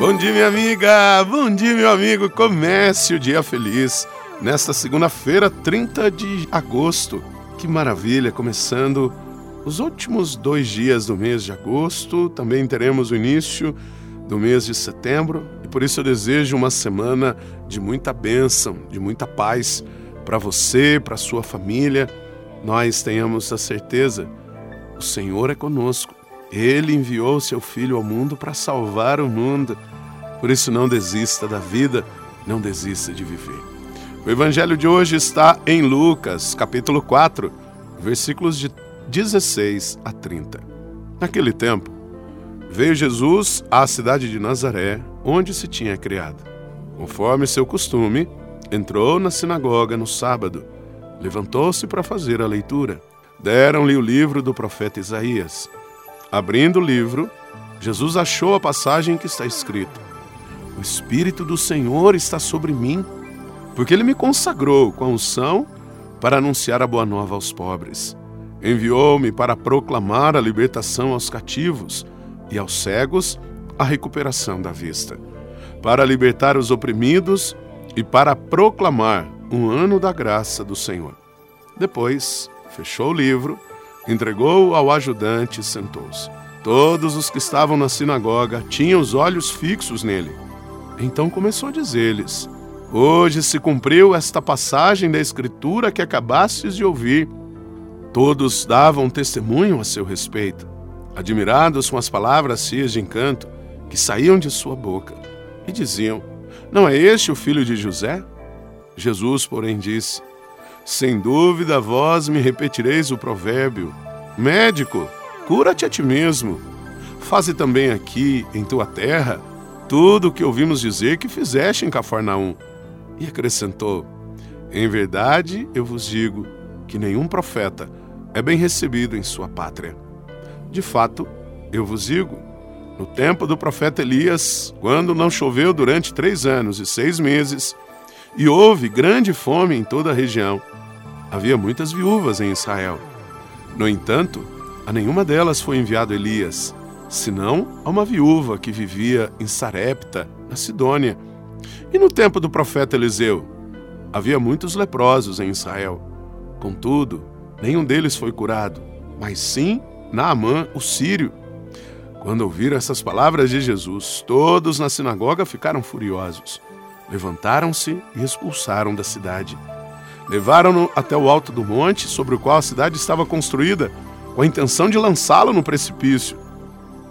Bom dia, minha amiga! Bom dia, meu amigo! Comece o dia feliz nesta segunda-feira, 30 de agosto. Que maravilha! Começando os últimos dois dias do mês de agosto, também teremos o início do mês de setembro e por isso eu desejo uma semana de muita bênção, de muita paz para você, para sua família. Nós tenhamos a certeza, o Senhor é conosco. Ele enviou seu Filho ao mundo para salvar o mundo. Por isso, não desista da vida, não desista de viver. O evangelho de hoje está em Lucas, capítulo 4, versículos de 16 a 30. Naquele tempo, veio Jesus à cidade de Nazaré, onde se tinha criado. Conforme seu costume, entrou na sinagoga no sábado, levantou-se para fazer a leitura. Deram-lhe o livro do profeta Isaías. Abrindo o livro, Jesus achou a passagem que está escrito: O Espírito do Senhor está sobre mim, porque ele me consagrou com a unção para anunciar a boa nova aos pobres. Enviou-me para proclamar a libertação aos cativos e aos cegos a recuperação da vista, para libertar os oprimidos e para proclamar um ano da graça do Senhor. Depois, fechou o livro, entregou-o ao ajudante e sentou-se. Todos os que estavam na sinagoga tinham os olhos fixos nele. Então começou a dizer-lhes: Hoje se cumpriu esta passagem da Escritura que acabastes de ouvir. Todos davam testemunho a seu respeito, admirados com as palavras cheias de encanto que saíam de sua boca, e diziam: Não é este o filho de José? Jesus, porém, disse: Sem dúvida vós me repetireis o provérbio: Médico, cura-te a ti mesmo. Faze também aqui, em tua terra, tudo o que ouvimos dizer que fizeste em Cafarnaum. E acrescentou: Em verdade eu vos digo que nenhum profeta é bem recebido em sua pátria. De fato, eu vos digo, no tempo do profeta Elias, quando não choveu durante três anos e seis meses, e houve grande fome em toda a região, havia muitas viúvas em Israel. No entanto, a nenhuma delas foi enviado Elias, senão a uma viúva que vivia em Sarepta, na Sidônia. E no tempo do profeta Eliseu, havia muitos leprosos em Israel. Contudo, Nenhum deles foi curado, mas sim Naamã, o sírio. Quando ouviram essas palavras de Jesus, todos na sinagoga ficaram furiosos. Levantaram-se e expulsaram da cidade. Levaram-no até o alto do monte sobre o qual a cidade estava construída, com a intenção de lançá-lo no precipício.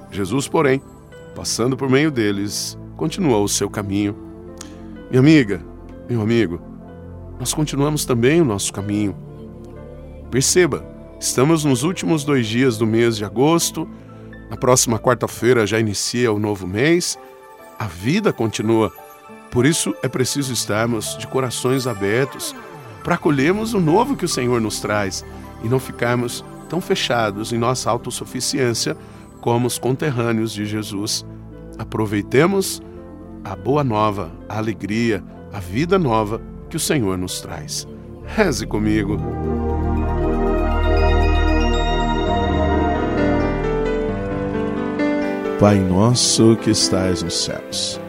Jesus, porém, passando por meio deles, continuou o seu caminho. Minha amiga, meu amigo, nós continuamos também o nosso caminho Perceba, estamos nos últimos dois dias do mês de agosto, na próxima quarta-feira já inicia o novo mês, a vida continua. Por isso é preciso estarmos de corações abertos para acolhermos o novo que o Senhor nos traz e não ficarmos tão fechados em nossa autossuficiência como os conterrâneos de Jesus. Aproveitemos a boa nova, a alegria, a vida nova que o Senhor nos traz. Reze comigo. Pai nosso que estais nos céus,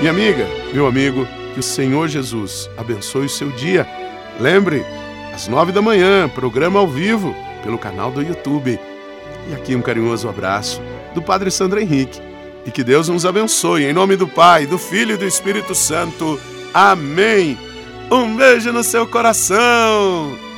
Minha amiga, meu amigo, que o Senhor Jesus abençoe o seu dia. Lembre, às nove da manhã, programa ao vivo pelo canal do YouTube. E aqui um carinhoso abraço do Padre Sandro Henrique. E que Deus nos abençoe, em nome do Pai, do Filho e do Espírito Santo. Amém. Um beijo no seu coração.